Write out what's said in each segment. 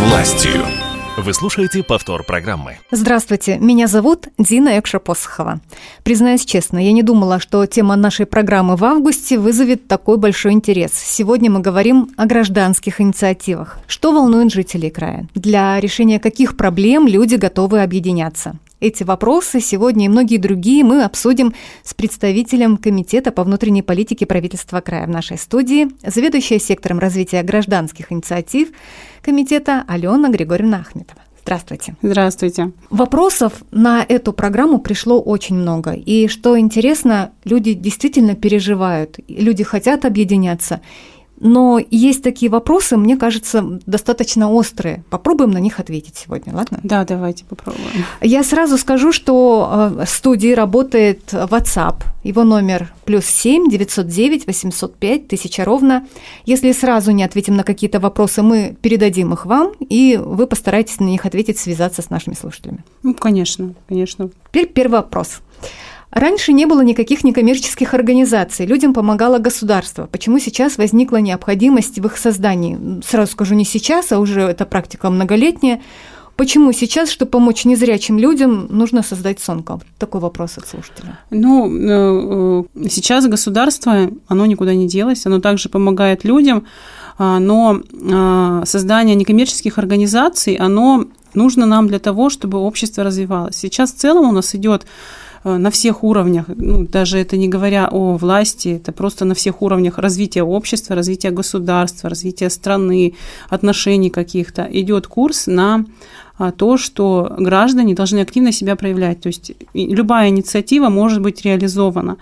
властью. Вы слушаете повтор программы. Здравствуйте, меня зовут Дина Экша-Посохова. Признаюсь честно, я не думала, что тема нашей программы в августе вызовет такой большой интерес. Сегодня мы говорим о гражданских инициативах. Что волнует жителей края? Для решения каких проблем люди готовы объединяться? Эти вопросы сегодня и многие другие мы обсудим с представителем Комитета по внутренней политике правительства края в нашей студии, заведующая сектором развития гражданских инициатив Комитета Алена Григорьевна Ахметова. Здравствуйте. Здравствуйте. Вопросов на эту программу пришло очень много. И что интересно, люди действительно переживают, люди хотят объединяться. Но есть такие вопросы, мне кажется, достаточно острые. Попробуем на них ответить сегодня, ладно? Да, давайте попробуем. Я сразу скажу, что э, в студии работает WhatsApp. Его номер плюс 7 909 805 1000 ровно. Если сразу не ответим на какие-то вопросы, мы передадим их вам, и вы постараетесь на них ответить, связаться с нашими слушателями. Ну, конечно, конечно. Теперь первый вопрос. Раньше не было никаких некоммерческих организаций, людям помогало государство. Почему сейчас возникла необходимость в их создании? Сразу скажу, не сейчас, а уже эта практика многолетняя. Почему сейчас, чтобы помочь незрячим людям, нужно создать СОНКО? Такой вопрос от слушателя. Ну, э, э, сейчас государство, оно никуда не делось, оно также помогает людям, а, но а, создание некоммерческих организаций, оно нужно нам для того, чтобы общество развивалось. Сейчас в целом у нас идет на всех уровнях, ну, даже это не говоря о власти, это просто на всех уровнях развития общества, развития государства, развития страны, отношений каких-то, идет курс на то, что граждане должны активно себя проявлять. То есть любая инициатива может быть реализована,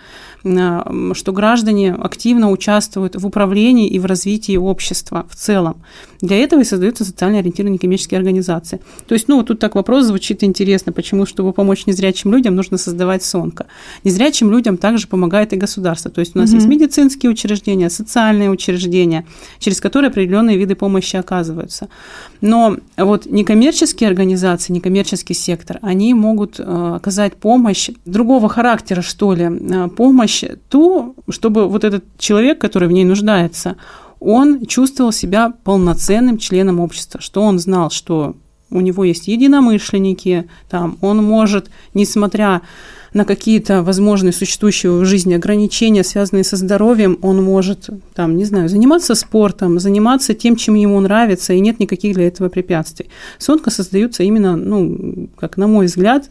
а, что граждане активно участвуют в управлении и в развитии общества в целом. Для этого и создаются социально ориентированные коммерческие организации. То есть, ну, тут так вопрос звучит интересно, почему, чтобы помочь незрячим людям, нужно создавать СОНКО. Незрячим людям также помогает и государство. То есть у нас угу. есть медицинские учреждения, социальные учреждения, через которые определенные виды помощи оказываются. Но вот некоммерческие организации, некоммерческий сектор, они могут э, оказать помощь другого характера, что ли, э, помощь ту, чтобы вот этот человек, который в ней нуждается, он чувствовал себя полноценным членом общества, что он знал, что у него есть единомышленники, там, он может, несмотря на какие-то возможные существующие в жизни ограничения, связанные со здоровьем, он может, там, не знаю, заниматься спортом, заниматься тем, чем ему нравится, и нет никаких для этого препятствий. Сонка создаются именно, ну, как на мой взгляд,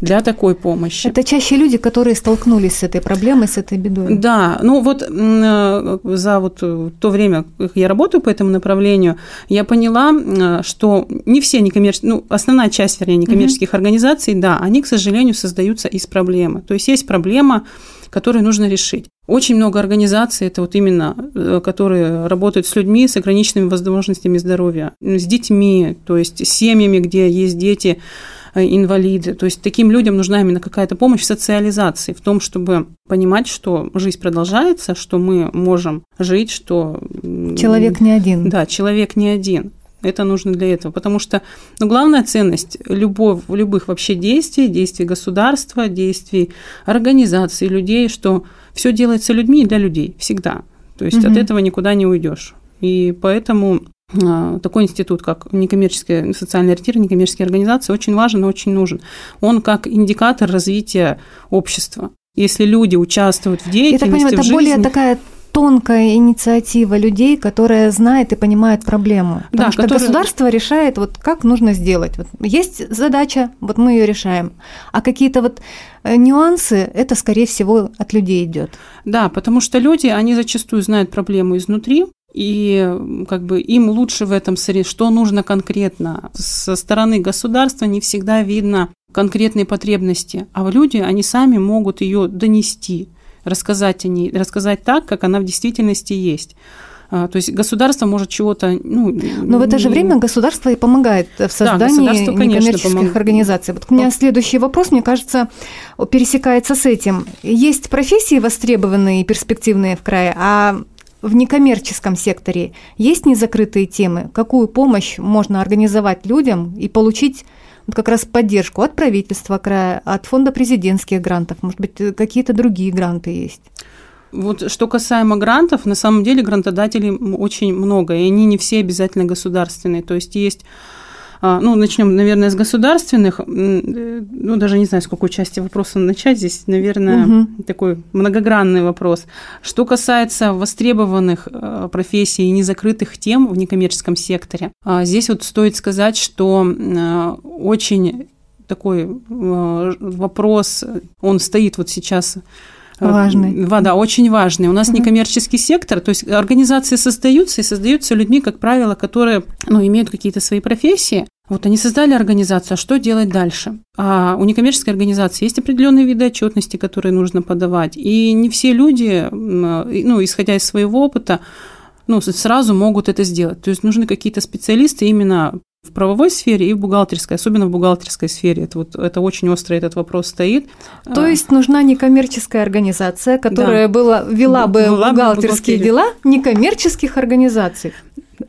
для такой помощи. Это чаще люди, которые столкнулись с этой проблемой, с этой бедой. Да, ну вот э, за вот то время, как я работаю по этому направлению, я поняла, э, что не все некоммерческие, ну, основная часть, вернее, некоммерческих угу. организаций, да, они, к сожалению, создаются из проблемы. То есть есть проблема, которую нужно решить. Очень много организаций, это вот именно, э, которые работают с людьми с ограниченными возможностями здоровья, с детьми, то есть с семьями, где есть дети, Э, инвалиды. То есть таким людям нужна именно какая-то помощь в социализации, в том, чтобы понимать, что жизнь продолжается, что мы можем жить, что... Человек не один. Да, человек не один. Это нужно для этого, потому что ну, главная ценность любовь, любых вообще действий, действий государства, действий организаций, людей, что все делается людьми и для людей всегда. То есть угу. от этого никуда не уйдешь. И поэтому такой институт, как некоммерческая, социальный ориентир, некоммерческие организации, очень важен и очень нужен. Он как индикатор развития общества. Если люди участвуют в деятельности, Я так понимаю, это жизни, более такая тонкая инициатива людей, которая знает и понимает проблему. Потому да, что которая... государство решает, вот как нужно сделать. Вот есть задача, вот мы ее решаем. А какие-то вот э, нюансы, это, скорее всего, от людей идет. Да, потому что люди, они зачастую знают проблему изнутри, и как бы им лучше в этом, что нужно конкретно. Со стороны государства не всегда видно конкретные потребности, а люди, они сами могут ее донести, рассказать о ней, рассказать так, как она в действительности есть. А, то есть государство может чего-то... Ну, Но в это же время государство и помогает в создании да, некоммерческих помог... организаций. Вот у меня следующий вопрос, мне кажется, пересекается с этим. Есть профессии востребованные и перспективные в крае, а в некоммерческом секторе есть незакрытые темы? Какую помощь можно организовать людям и получить вот как раз поддержку от правительства края, от фонда президентских грантов? Может быть, какие-то другие гранты есть? Вот что касаемо грантов, на самом деле грантодателей очень много, и они не все обязательно государственные. То есть есть ну, начнем, наверное, с государственных. Ну, даже не знаю, с какой части вопроса начать. Здесь, наверное, угу. такой многогранный вопрос. Что касается востребованных а, профессий и незакрытых тем в некоммерческом секторе, а, здесь вот стоит сказать, что очень такой вопрос, он стоит вот сейчас Важный. Да, очень важный. У нас угу. некоммерческий сектор, то есть организации создаются и создаются людьми, как правило, которые ну, имеют какие-то свои профессии, вот они создали организацию, а что делать дальше? А у некоммерческой организации есть определенные виды отчетности, которые нужно подавать. И не все люди, ну, исходя из своего опыта, ну, сразу могут это сделать. То есть нужны какие-то специалисты именно в правовой сфере и в бухгалтерской, особенно в бухгалтерской сфере. Это, вот, это очень остро этот вопрос стоит. То есть нужна некоммерческая организация, которая да. была, вела бы была бухгалтерские бы дела некоммерческих организаций.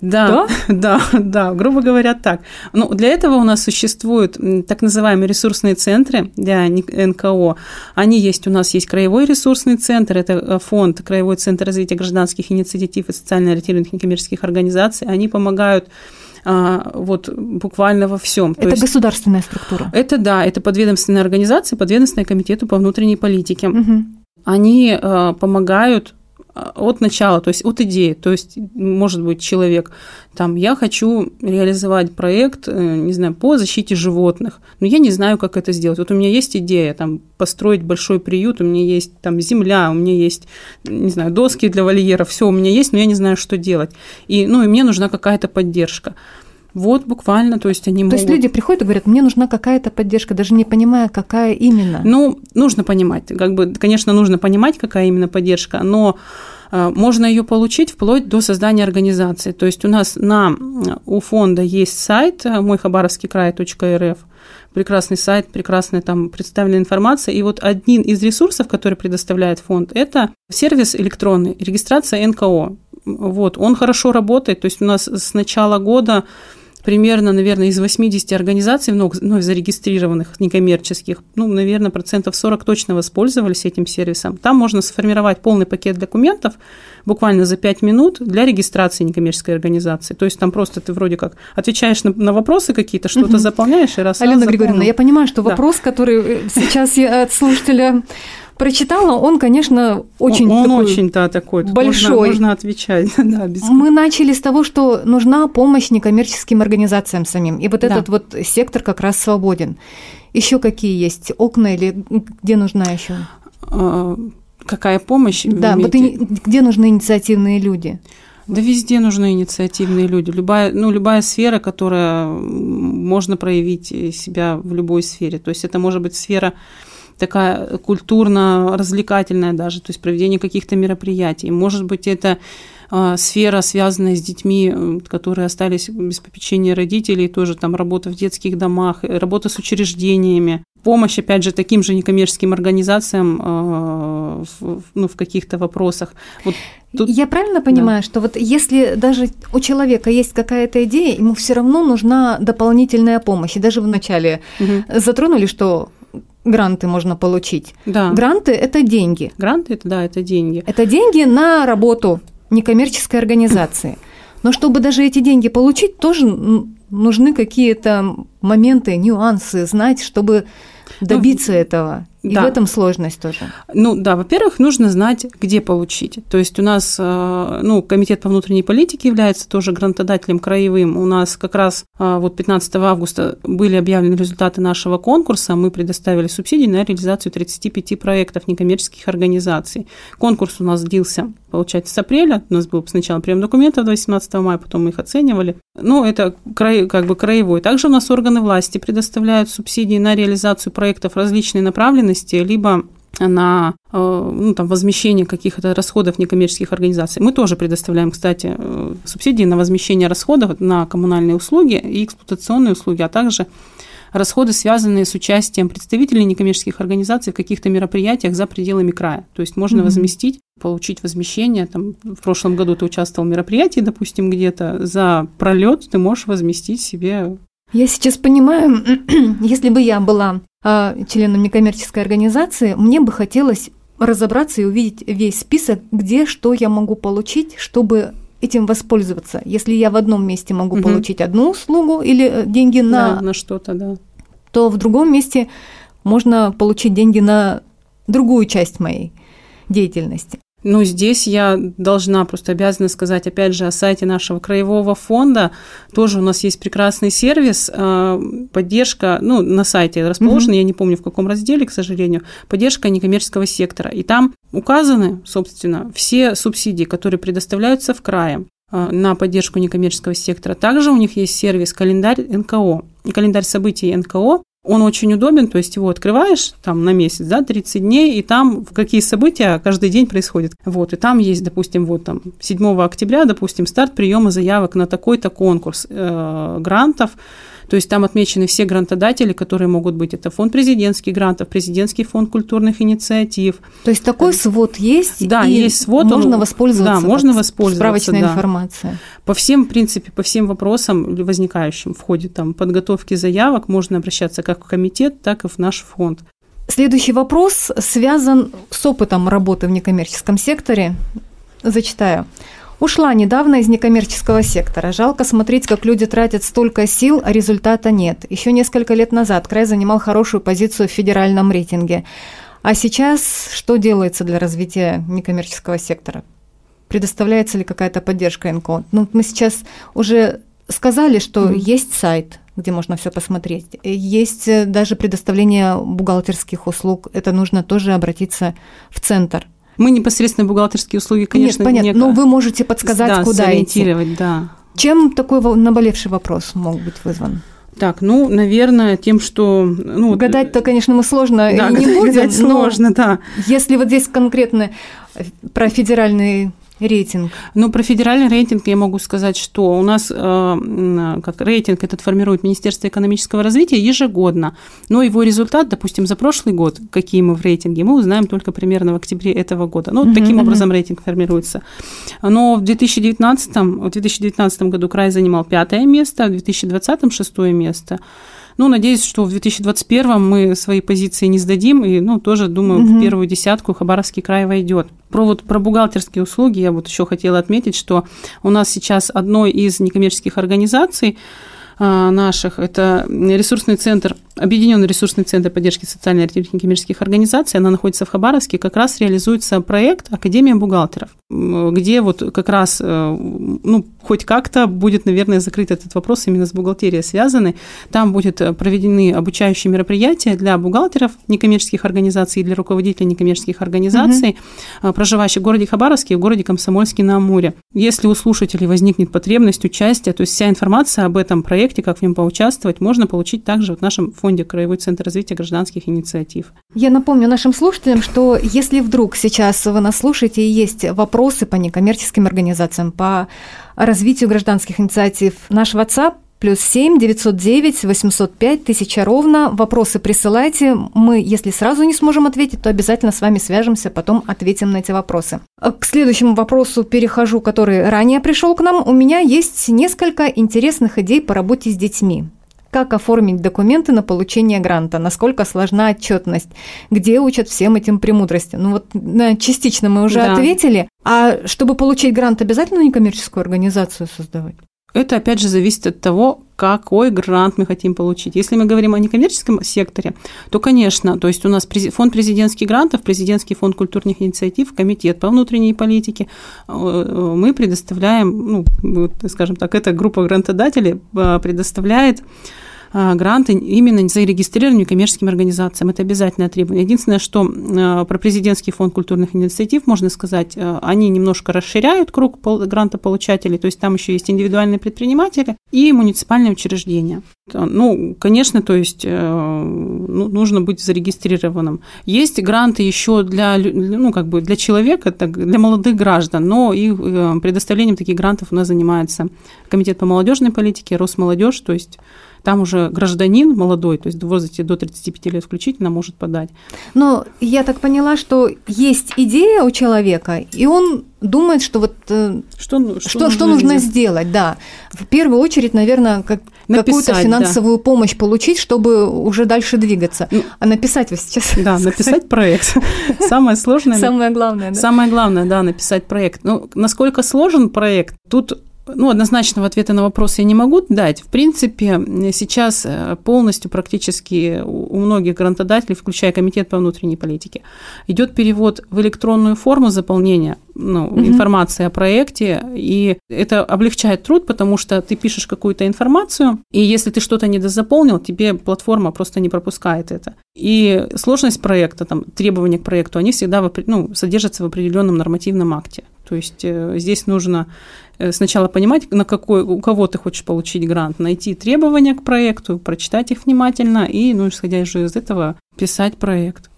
Да, да, да, да, грубо говоря, так. Ну, для этого у нас существуют так называемые ресурсные центры для НКО. Они есть, у нас есть краевой ресурсный центр, это э, фонд Краевой центр развития гражданских инициатив и социально ориентированных некоммерческих организаций. Они помогают а, вот буквально во всем. Это есть, государственная структура? Это да, это подведомственная организация, подведомственная комитету по внутренней политике. Угу. Они э, помогают от начала, то есть от идеи. То есть, может быть, человек, там, я хочу реализовать проект, э, не знаю, по защите животных, но я не знаю, как это сделать. Вот у меня есть идея, там, построить большой приют, у меня есть там земля, у меня есть, не знаю, доски для вольера, все у меня есть, но я не знаю, что делать. И, ну, и мне нужна какая-то поддержка. Вот буквально, то есть они то могут... есть люди приходят и говорят, мне нужна какая-то поддержка, даже не понимая, какая именно. Ну, нужно понимать, как бы, конечно, нужно понимать, какая именно поддержка, но э, можно ее получить вплоть до создания организации. То есть у нас на, у фонда есть сайт э, мойхабаровскийкрай.рф, прекрасный сайт, прекрасная там представлена информация. И вот один из ресурсов, который предоставляет фонд, это сервис электронный, регистрация НКО. Вот, он хорошо работает, то есть у нас с начала года примерно, наверное, из 80 организаций вновь, зарегистрированных, некоммерческих, ну, наверное, процентов 40 точно воспользовались этим сервисом. Там можно сформировать полный пакет документов буквально за 5 минут для регистрации некоммерческой организации. То есть там просто ты вроде как отвечаешь на, на вопросы какие-то, что-то угу. заполняешь и раз Алена раз Григорьевна, я понимаю, что вопрос, да. который э, сейчас я от слушателя прочитала, он, конечно, очень он такой очень да, такой большой. Можно, можно отвечать. да, без... Мы начали с того, что нужна помощь некоммерческим организациям самим, и вот да. этот вот сектор как раз свободен. Еще какие есть окна или где нужна еще? А, какая помощь? Да, вот и, где нужны инициативные люди? Да везде нужны инициативные люди. Любая, ну, любая сфера, которая можно проявить себя в любой сфере. То есть это может быть сфера такая культурно-развлекательная даже, то есть проведение каких-то мероприятий. Может быть, это а, сфера, связанная с детьми, которые остались без попечения родителей, тоже там работа в детских домах, работа с учреждениями, помощь, опять же, таким же некоммерческим организациям э, в, ну, в каких-то вопросах. Вот тут... Я правильно понимаю, да. что вот если даже у человека есть какая-то идея, ему все равно нужна дополнительная помощь. И даже в начале угу. затронули, что гранты можно получить. Да. Гранты – это деньги. Гранты – это, да, это деньги. Это деньги на работу некоммерческой организации. Но чтобы даже эти деньги получить, тоже нужны какие-то моменты, нюансы, знать, чтобы добиться ну, этого. И да. в этом сложность тоже. Ну да, во-первых, нужно знать, где получить. То есть у нас, э, ну, комитет по внутренней политике является тоже грантодателем краевым. У нас как раз э, вот 15 августа были объявлены результаты нашего конкурса. Мы предоставили субсидии на реализацию 35 проектов некоммерческих организаций. Конкурс у нас длился, получается, с апреля. У нас был сначала прием документов до 18 мая, потом мы их оценивали. Ну, это край, как бы краевой. Также у нас органы власти предоставляют субсидии на реализацию проектов различной направленности либо на э, ну, там, возмещение каких-то расходов некоммерческих организаций. Мы тоже предоставляем, кстати, э, субсидии на возмещение расходов на коммунальные услуги и эксплуатационные услуги, а также расходы, связанные с участием представителей некоммерческих организаций в каких-то мероприятиях за пределами края. То есть можно mm-hmm. возместить, получить возмещение. Там, в прошлом году ты участвовал в мероприятии, допустим, где-то за пролет ты можешь возместить себе я сейчас понимаю, если бы я была э, членом некоммерческой организации, мне бы хотелось разобраться и увидеть весь список, где что я могу получить, чтобы этим воспользоваться. Если я в одном месте могу угу. получить одну услугу или э, деньги на, да, на что-то, да. то в другом месте можно получить деньги на другую часть моей деятельности. Ну, здесь я должна, просто обязана сказать, опять же, о сайте нашего краевого фонда. Тоже у нас есть прекрасный сервис, э, поддержка, ну, на сайте расположен, mm-hmm. я не помню в каком разделе, к сожалению, поддержка некоммерческого сектора. И там указаны, собственно, все субсидии, которые предоставляются в крае э, на поддержку некоммерческого сектора. Также у них есть сервис календарь НКО, календарь событий НКО, он очень удобен, то есть его открываешь там на месяц, да, 30 дней, и там какие события каждый день происходят. Вот, и там есть, допустим, вот там 7 октября, допустим, старт приема заявок на такой-то конкурс э, грантов, то есть там отмечены все грантодатели, которые могут быть. Это фонд президентских грантов, президентский фонд культурных инициатив. То есть такой свод есть? Да, есть свод. Можно он, воспользоваться. Да, можно воспользоваться. Справочная да. информация. По всем, в принципе, по всем вопросам возникающим в ходе там, подготовки заявок можно обращаться как в комитет, так и в наш фонд. Следующий вопрос связан с опытом работы в некоммерческом секторе. Зачитаю. Ушла недавно из некоммерческого сектора. Жалко смотреть, как люди тратят столько сил, а результата нет. Еще несколько лет назад край занимал хорошую позицию в федеральном рейтинге. А сейчас что делается для развития некоммерческого сектора? Предоставляется ли какая-то поддержка НКО? Ну, мы сейчас уже сказали, что mm-hmm. есть сайт, где можно все посмотреть. Есть э, даже предоставление бухгалтерских услуг. Это нужно тоже обратиться в центр. Мы непосредственно бухгалтерские услуги, конечно, Нет, понятно, не... но вы можете подсказать, да, куда сориентировать, идти. да. Чем такой наболевший вопрос мог быть вызван? Так, ну, наверное, тем, что... Ну, Гадать-то, конечно, мы сложно да, не будем. Сложно, да. Если вот здесь конкретно про федеральный рейтинг? Ну, про федеральный рейтинг я могу сказать, что у нас э, как рейтинг этот формирует Министерство экономического развития ежегодно, но его результат, допустим, за прошлый год, какие мы в рейтинге, мы узнаем только примерно в октябре этого года. Ну, uh-huh, таким uh-huh. образом рейтинг формируется. Но в 2019, в 2019 году край занимал пятое место, в 2020 шестое место. Ну, надеюсь, что в 2021 мы свои позиции не сдадим, и, ну, тоже, думаю, угу. в первую десятку Хабаровский край войдет. Про, вот, про бухгалтерские услуги я вот еще хотела отметить, что у нас сейчас одной из некоммерческих организаций наших, это ресурсный центр Объединенный ресурсный центр поддержки социальной и коммерческих организаций, она находится в Хабаровске, как раз реализуется проект Академия бухгалтеров, где вот как раз, э, ну, хоть как-то будет, наверное, закрыт этот вопрос именно с бухгалтерией связанный. Там будут проведены обучающие мероприятия для бухгалтеров некоммерческих организаций и для руководителей некоммерческих организаций, угу. проживающих в городе Хабаровске и в городе Комсомольске на Амуре. Если у слушателей возникнет потребность участия, то есть вся информация об этом проекте, как в нем поучаствовать, можно получить также в нашем фонде Краевой центр развития гражданских инициатив. Я напомню нашим слушателям, что если вдруг сейчас вы нас слушаете и есть вопросы по некоммерческим организациям, по развитию гражданских инициатив, наш WhatsApp плюс 7 909 805 1000 ровно. Вопросы присылайте. Мы, если сразу не сможем ответить, то обязательно с вами свяжемся, потом ответим на эти вопросы. К следующему вопросу перехожу, который ранее пришел к нам. У меня есть несколько интересных идей по работе с детьми как оформить документы на получение гранта, насколько сложна отчетность, где учат всем этим премудростям. Ну вот частично мы уже да. ответили. А чтобы получить грант, обязательно некоммерческую организацию создавать? Это, опять же, зависит от того, какой грант мы хотим получить. Если мы говорим о некоммерческом секторе, то, конечно, то есть у нас фонд президентских грантов, президентский фонд культурных инициатив, комитет по внутренней политике, э, э, мы предоставляем, ну, скажем так, эта группа грантодателей э, предоставляет гранты именно зарегистрированию коммерческим организациям. Это обязательное требование. Единственное, что а, про президентский фонд культурных инициатив можно сказать, а, они немножко расширяют круг грантополучателей, то есть там еще есть индивидуальные предприниматели и муниципальные учреждения. Ну, конечно, то есть э, ну, нужно быть зарегистрированным. Есть гранты еще для, ну, как бы для человека, для молодых граждан, но и э, предоставлением таких грантов у нас занимается Комитет по молодежной политике, Росмолодежь, то есть там уже гражданин молодой, то есть в возрасте до 35 лет включительно, может подать. Но я так поняла, что есть идея у человека, и он думает, что вот э, что, что, что, что нужно сделать, да. В первую очередь, наверное, как какую-то финансовую да. помощь получить, чтобы уже дальше двигаться. Ну, а написать вы сейчас. Да, написать проект. Самое сложное. Самое главное, да. Самое главное, да, написать проект. Ну, насколько сложен проект, тут ну, однозначного ответа на вопрос я не могу дать. В принципе, сейчас э, полностью практически у многих грантодателей, включая Комитет по внутренней политике, идет перевод в электронную форму заполнения ну, угу. информации о проекте, и это облегчает труд, потому что ты пишешь какую-то информацию, и если ты что-то недозаполнил, тебе платформа просто не пропускает это. И сложность проекта, там, требования к проекту, они всегда ну, содержатся в определенном нормативном акте. То есть э, здесь нужно сначала понимать, на какой, у кого ты хочешь получить грант, найти требования к проекту, прочитать их внимательно и, ну, исходя из этого, писать проект.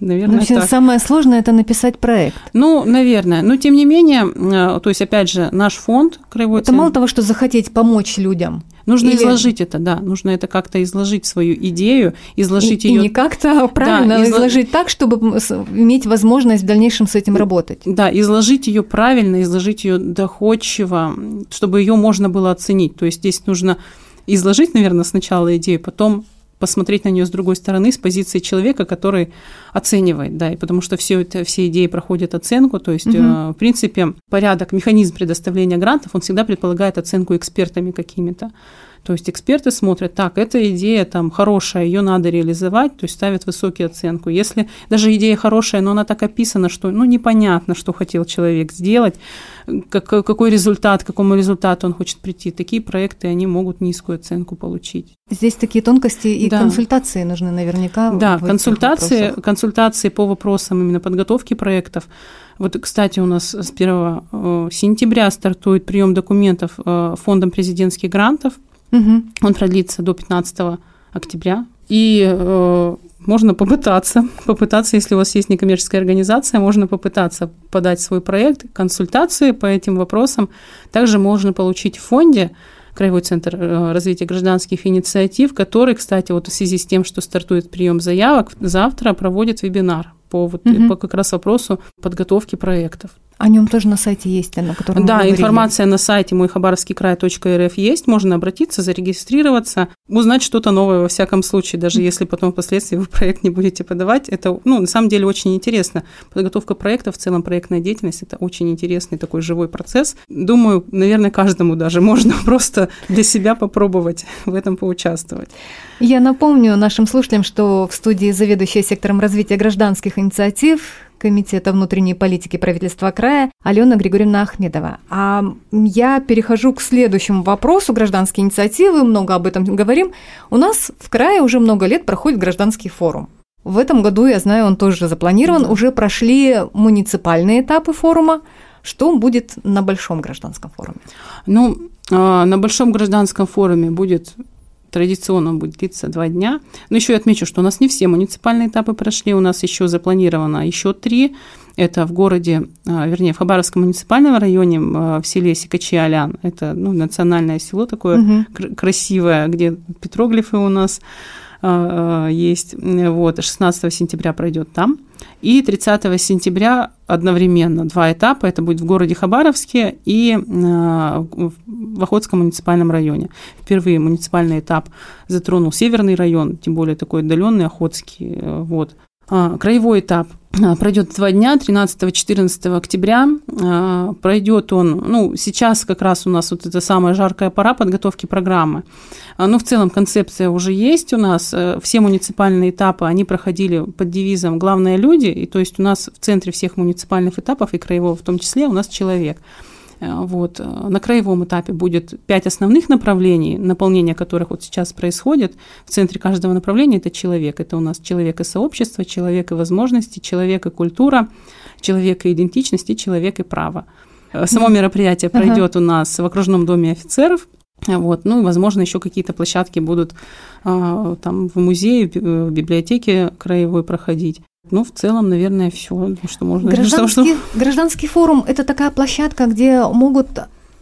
Наверное, Вообще так. самое сложное – это написать проект. Ну, наверное. Но, тем не менее, э, то есть, опять же, наш фонд краевой Это центр... мало того, что захотеть помочь людям. Нужно Или... изложить это, да. Нужно это как-то изложить свою идею, изложить ее. И не как-то а правильно, да, изло... изложить так, чтобы иметь возможность в дальнейшем с этим работать. Да, изложить ее правильно, изложить ее доходчиво, чтобы ее можно было оценить. То есть здесь нужно изложить, наверное, сначала идею, потом посмотреть на нее с другой стороны, с позиции человека, который оценивает, да, и потому что все это, все идеи проходят оценку, то есть, угу. в принципе, порядок, механизм предоставления грантов, он всегда предполагает оценку экспертами какими-то. То есть эксперты смотрят, так, эта идея там хорошая, ее надо реализовать, то есть ставят высокие оценку. Если даже идея хорошая, но она так описана, что ну, непонятно, что хотел человек сделать, как, какой результат, к какому результату он хочет прийти, такие проекты, они могут низкую оценку получить. Здесь такие тонкости и да. консультации нужны наверняка. Да, консультации, консультации по вопросам именно подготовки проектов. Вот, кстати, у нас с 1 э, сентября стартует прием документов э, фондом президентских грантов. Угу. Он продлится до 15 октября. И э, можно попытаться, попытаться, если у вас есть некоммерческая организация, можно попытаться подать свой проект, консультации по этим вопросам. Также можно получить в фонде Краевой центр э, развития гражданских инициатив, который, кстати, вот в связи с тем, что стартует прием заявок, завтра проводит вебинар по, вот, угу. по как раз вопросу подготовки проектов. О нем тоже на сайте есть, на котором Да, информация на сайте мой есть, можно обратиться, зарегистрироваться, узнать что-то новое во всяком случае, даже если потом впоследствии вы проект не будете подавать. Это, ну, на самом деле очень интересно. Подготовка проекта, в целом проектная деятельность – это очень интересный такой живой процесс. Думаю, наверное, каждому даже можно просто для себя попробовать в этом поучаствовать. Я напомню нашим слушателям, что в студии заведующая сектором развития гражданских инициатив Комитета внутренней политики правительства края Алена Григорьевна Ахмедова. А я перехожу к следующему вопросу гражданской инициативы, много об этом говорим. У нас в крае уже много лет проходит гражданский форум. В этом году, я знаю, он тоже запланирован, да. уже прошли муниципальные этапы форума. Что будет на большом гражданском форуме? Ну, а, на большом гражданском форуме будет традиционно будет длиться два дня. Но еще я отмечу, что у нас не все муниципальные этапы прошли, у нас еще запланировано еще три. Это в городе, а, вернее, в Хабаровском муниципальном районе, а, в селе Сикачи-Алян. Это ну, национальное село такое угу. красивое, где петроглифы у нас а, есть. Вот, 16 сентября пройдет там. И 30 сентября одновременно два этапа. Это будет в городе Хабаровске и в Охотском муниципальном районе. Впервые муниципальный этап затронул северный район, тем более такой отдаленный Охотский. Э, вот. А, краевой этап а, пройдет два дня, 13-14 октября. А, пройдет он, ну, сейчас как раз у нас вот эта самая жаркая пора подготовки программы. Но в целом концепция уже есть у нас. Э, все муниципальные этапы, они проходили под девизом «Главное – люди», и то есть у нас в центре всех муниципальных этапов, и краевого в том числе, у нас человек – вот. Э, на краевом этапе будет пять основных направлений, наполнение которых вот сейчас происходит. В центре каждого направления это человек. Это у нас человек и сообщество, человек и возможности, человек и культура, человек и идентичность и человек и право. Э, само мероприятие пройдет у нас в окружном доме офицеров. Вот. Ну и, возможно, еще какие-то площадки будут там в музее, в библиотеке краевой проходить. Ну, в целом, наверное, все, что можно. Гражданский, что... гражданский форум – это такая площадка, где могут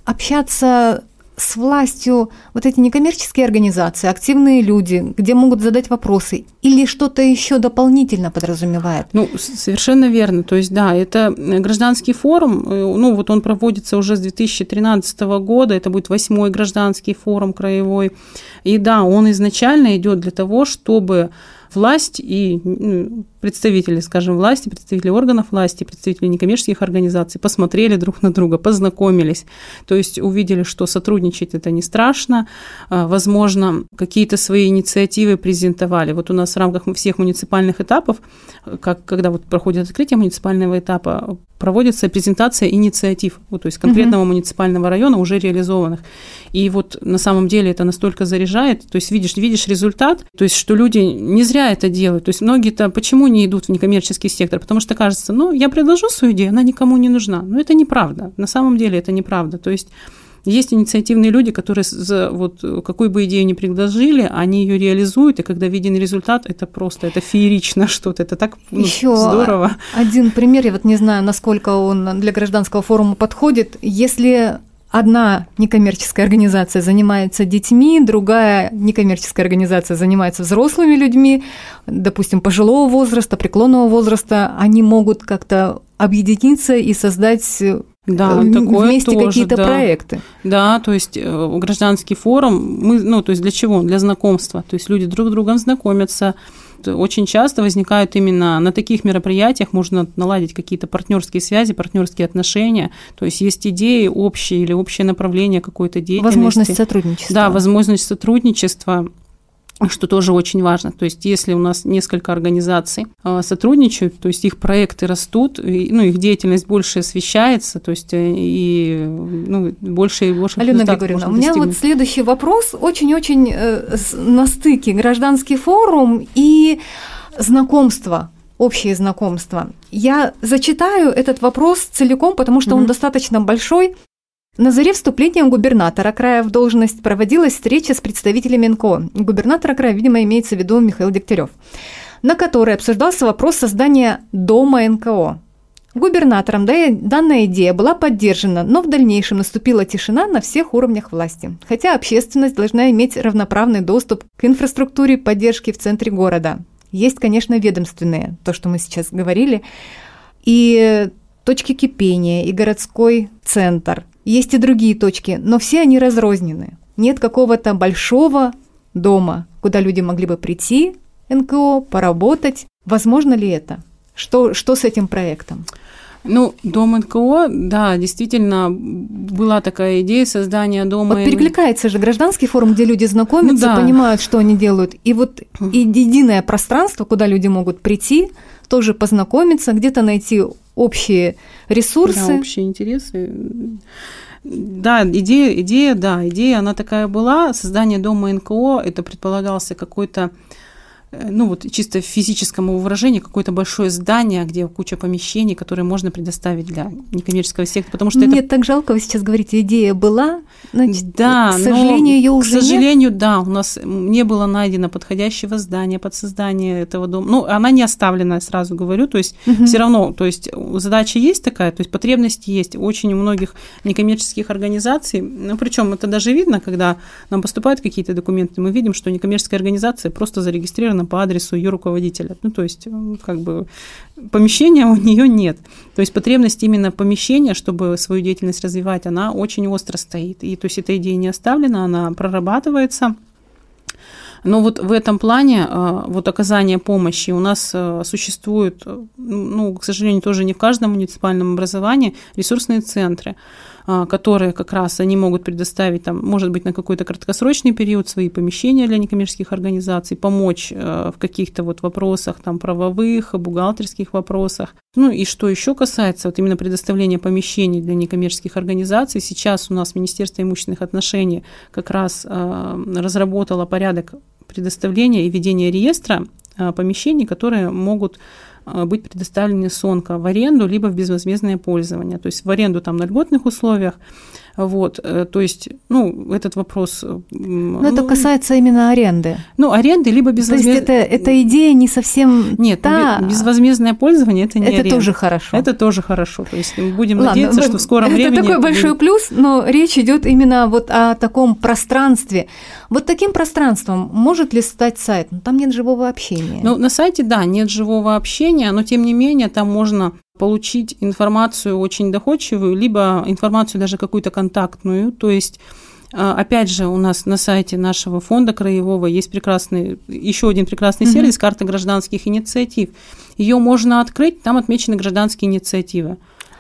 общаться с властью вот эти некоммерческие организации, активные люди, где могут задать вопросы, или что-то еще дополнительно подразумевает? Ну, совершенно верно. То есть, да, это гражданский форум, э, ну, вот он проводится уже с 2013 года, это будет восьмой гражданский форум краевой. И да, он изначально идет для того, чтобы власть и представители, скажем, власти, представители органов власти, представители некоммерческих организаций посмотрели друг на друга, познакомились, то есть увидели, что сотрудничать это не страшно, а, возможно, какие-то свои инициативы презентовали. Вот у нас в рамках всех муниципальных этапов, как, когда вот проходит открытие муниципального этапа, проводится презентация инициатив, вот, то есть конкретного угу. муниципального района уже реализованных. И вот на самом деле это настолько заряжает, то есть видишь, видишь результат, то есть что люди не зря это делают. То есть многие-то почему не идут в некоммерческий сектор? Потому что кажется, ну, я предложу свою идею, она никому не нужна. Но это неправда. На самом деле это неправда. То есть есть инициативные люди, которые за вот какую бы идею ни предложили, они ее реализуют, и когда виден результат, это просто, это феерично что-то, это так ну, Еще здорово. Один пример, я вот не знаю, насколько он для гражданского форума подходит. Если одна некоммерческая организация занимается детьми, другая некоммерческая организация занимается взрослыми людьми, допустим, пожилого возраста, преклонного возраста, они могут как-то объединиться и создать да, э, такое вместе тоже, какие-то да. проекты. Да, то есть э, гражданский форум, мы, ну, то есть для чего? Для знакомства. То есть люди друг с другом знакомятся. Очень часто возникают именно на таких мероприятиях, можно наладить какие-то партнерские связи, партнерские отношения. То есть есть идеи общие или общее направление какой-то деятельности. Возможность сотрудничества. Да, возможность сотрудничества что тоже очень важно. То есть, если у нас несколько организаций а, сотрудничают, то есть их проекты растут, и, ну, их деятельность больше освещается, то есть э, и ну, больше и больше. Алена Григорьевна, у меня достигнуть. вот следующий вопрос очень-очень э, на стыке гражданский форум и знакомство общие знакомства. Я зачитаю этот вопрос целиком, потому что mm-hmm. он достаточно большой. На заре вступления губернатора края в должность проводилась встреча с представителями НКО. Губернатора края, видимо, имеется в виду Михаил Дегтярев, на которой обсуждался вопрос создания дома НКО. Губернатором данная идея была поддержана, но в дальнейшем наступила тишина на всех уровнях власти. Хотя общественность должна иметь равноправный доступ к инфраструктуре поддержки в центре города. Есть, конечно, ведомственные, то, что мы сейчас говорили, и точки кипения, и городской центр – есть и другие точки, но все они разрознены. Нет какого-то большого дома, куда люди могли бы прийти, НКО, поработать. Возможно ли это? Что, что с этим проектом? Ну, дом НКО, да, действительно, была такая идея создания дома. Вот перекликается же гражданский форум, где люди знакомятся, ну, да. понимают, что они делают. И вот и единое пространство, куда люди могут прийти, тоже познакомиться, где-то найти общие ресурсы. Да, общие интересы. Да, идея, идея, да, идея, она такая была. Создание дома НКО, это предполагался какой-то ну вот чисто физическому выражению, какое-то большое здание, где куча помещений, которые можно предоставить для некоммерческого сектора, потому что Мне это... так жалко, вы сейчас говорите, идея была, значит, да, к сожалению, ее уже К сожалению, нет? да, у нас не было найдено подходящего здания под создание этого дома. Ну, она не оставлена, сразу говорю, то есть угу. все равно, то есть задача есть такая, то есть потребность есть. Очень у многих некоммерческих организаций, ну, причем это даже видно, когда нам поступают какие-то документы, мы видим, что некоммерческая организация просто зарегистрирована по адресу ее руководителя. Ну, то есть, как бы помещения у нее нет. То есть потребность именно помещения, чтобы свою деятельность развивать, она очень остро стоит. И то есть эта идея не оставлена, она прорабатывается. Но вот в этом плане а, вот оказание помощи у нас а, существует, ну, к сожалению, тоже не в каждом муниципальном образовании ресурсные центры. А, которые как раз они могут предоставить, там, может быть, на какой-то краткосрочный период свои помещения для некоммерческих организаций, помочь э, в каких-то вот вопросах там, правовых, бухгалтерских вопросах. Ну и что еще касается вот именно предоставления помещений для некоммерческих организаций, сейчас у нас Министерство имущественных отношений как раз э, разработало порядок предоставления и ведения реестра э, помещений, которые могут быть предоставлены СОНКО в аренду, либо в безвозмездное пользование. То есть в аренду там на льготных условиях, Вот, э, то есть, ну, этот вопрос... Но ну, это касается именно аренды. Ну, аренды, либо безвозмездное... То есть это, эта идея не совсем Нет, та... безвозмездное пользование – это не Это аренда. тоже хорошо. Это тоже хорошо. То есть мы будем Ладно, надеяться, что в скором это времени... Это такой большой плюс, но речь идет именно вот о таком пространстве. Вот таким пространством может ли стать сайт? Ну, там нет живого общения. Ну, на сайте, да, нет живого общения, но тем не менее там можно получить информацию очень доходчивую, либо информацию даже какую-то контактную, то есть а, Опять же, у нас на сайте нашего фонда краевого есть прекрасный, еще один прекрасный сервис, карта гражданских инициатив. Ее можно открыть, там отмечены гражданские инициативы.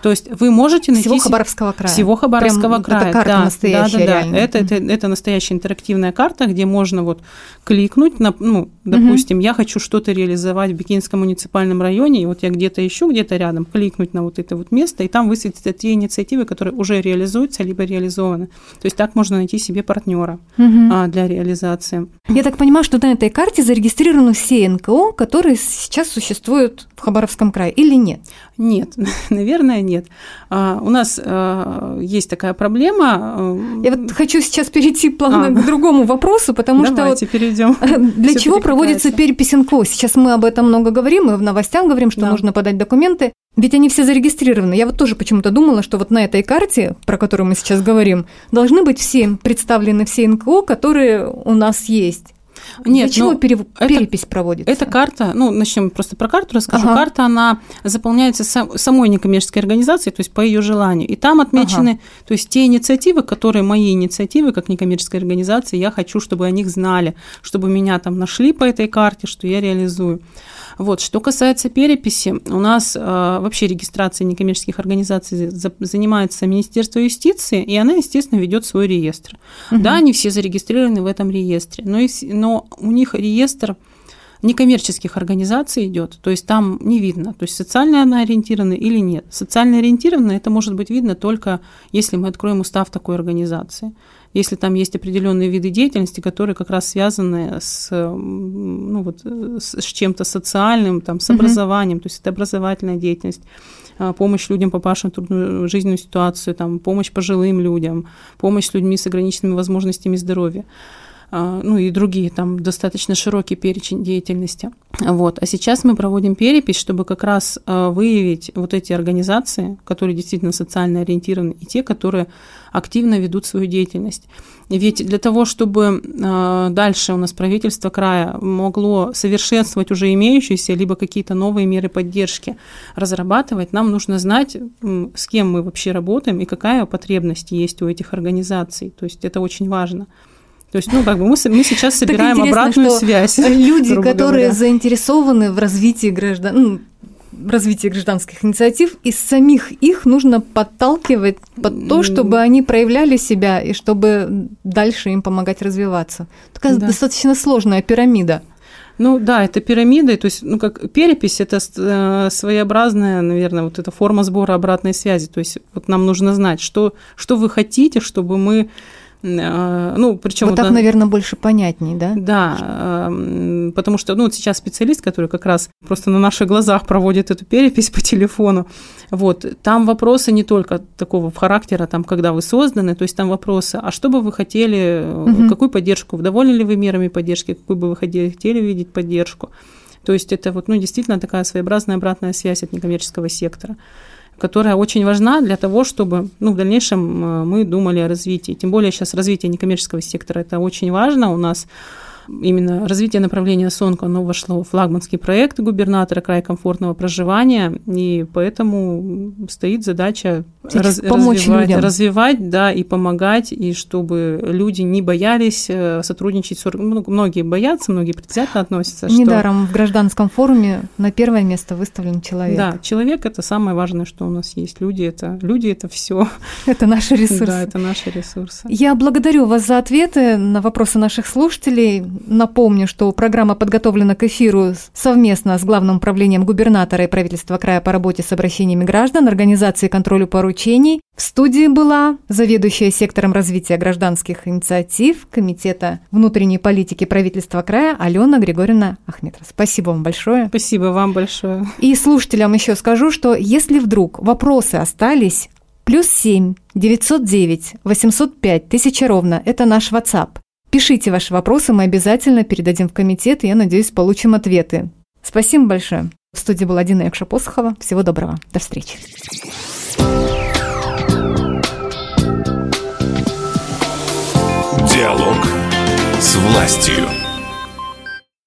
То есть вы можете найти... Всего Хабаровского края. Всего Хабаровского Прям края. Это карта да, настоящая, да, да, реально. Да. Это, это, это настоящая интерактивная карта, где можно вот кликнуть на, ну, допустим, угу. я хочу что-то реализовать в Бикинском муниципальном районе, и вот я где-то ищу, где-то рядом, кликнуть на вот это вот место, и там высветятся те инициативы, которые уже реализуются, либо реализованы. То есть так можно найти себе партнера угу. а, для реализации. Я так понимаю, что на этой карте зарегистрированы все НКО, которые сейчас существуют в Хабаровском крае, или нет? Нет, наверное, нет. А, у нас а, есть такая проблема. Я вот хочу сейчас перейти плавно а. к другому вопросу, потому Давайте что перейдем. для чего проводится перепись НКО? Сейчас мы об этом много говорим, мы в новостях говорим, что да. нужно подать документы. Ведь они все зарегистрированы. Я вот тоже почему-то думала, что вот на этой карте, про которую мы сейчас говорим, должны быть все представлены все НКО, которые у нас есть. Нет, Для чего ну, перев... это, перепись проводится? Эта карта, ну, начнем просто про карту расскажу. Ага. Карта, она заполняется сам, самой некоммерческой организацией, то есть по ее желанию. И там отмечены, ага. то есть те инициативы, которые мои инициативы, как некоммерческой организации, я хочу, чтобы о них знали, чтобы меня там нашли по этой карте, что я реализую. Вот. Что касается переписи, у нас э, вообще регистрацией некоммерческих организаций за, занимается Министерство юстиции, и она, естественно, ведет свой реестр. Угу. Да, они все зарегистрированы в этом реестре, но, и, но у них реестр некоммерческих организаций идет, то есть там не видно, то есть социально она ориентирована или нет. Социально ориентирована это может быть видно только если мы откроем устав такой организации если там есть определенные виды деятельности, которые как раз связаны с, ну, вот, с чем-то социальным, там, с образованием, mm-hmm. то есть это образовательная деятельность а, помощь людям, попавшим в трудную жизненную ситуацию, там, помощь пожилым людям, помощь с людьми с ограниченными возможностями здоровья. А, ну и другие, там достаточно широкий перечень деятельности. Вот. А сейчас мы проводим перепись, чтобы как раз а, выявить вот эти организации, которые действительно социально ориентированы, и те, которые активно ведут свою деятельность. Ведь для того, чтобы а, дальше у нас правительство края могло совершенствовать уже имеющиеся, либо какие-то новые меры поддержки разрабатывать, нам нужно знать, с кем мы вообще работаем и какая потребность есть у этих организаций. То есть это очень важно. То есть, ну, как бы мы, мы сейчас собираем обратную связь. Люди, которые говоря. заинтересованы в развитии граждан, ну, в развитии гражданских инициатив, из самих их нужно подталкивать под то, чтобы они проявляли себя и чтобы дальше им помогать развиваться. Такая да. достаточно сложная пирамида. Ну да, это пирамида, то есть, ну как перепись, это э, своеобразная, наверное, вот эта форма сбора обратной связи. То есть вот нам нужно знать, что, что вы хотите, чтобы мы ну, причем вот так, вот, наверное, больше понятней, да? Да, эм, потому что, ну, вот сейчас специалист, который как раз просто на наших глазах проводит эту перепись по телефону, вот, там вопросы не только такого характера, там, когда вы созданы, то есть там вопросы, а что бы вы хотели, угу. какую поддержку, довольны ли вы мерами поддержки, какую бы вы хотели видеть поддержку. То есть это вот, ну, действительно такая своеобразная обратная связь от некоммерческого сектора которая очень важна для того, чтобы ну, в дальнейшем э, мы думали о развитии. Тем более сейчас развитие некоммерческого сектора – это очень важно. У нас именно развитие направления СОНКО, оно вошло в флагманский проект губернатора края комфортного проживания, и поэтому стоит задача раз, развивать, людям. развивать, да, и помогать, и чтобы люди не боялись э, сотрудничать с ну, многие боятся, многие предвзято относятся. Недаром что... в гражданском форуме на первое место выставлен человек. Да, человек это самое важное, что у нас есть. Люди это люди это все. Это наши ресурсы. Да, это наши ресурсы. Я благодарю вас за ответы на вопросы наших слушателей. Напомню, что программа подготовлена к эфиру совместно с Главным управлением губернатора и правительства края по работе с обращениями граждан, организации контролю поручений. В студии была заведующая сектором развития гражданских инициатив Комитета внутренней политики правительства края Алена Григорьевна Ахметова. Спасибо вам большое. Спасибо вам большое. И слушателям еще скажу, что если вдруг вопросы остались Плюс 7 909 805 1000 ровно – это наш WhatsApp. Пишите ваши вопросы, мы обязательно передадим в комитет, и я надеюсь, получим ответы. Спасибо большое. В студии была Дина Якша-Посохова. Всего доброго. До встречи. Диалог с властью.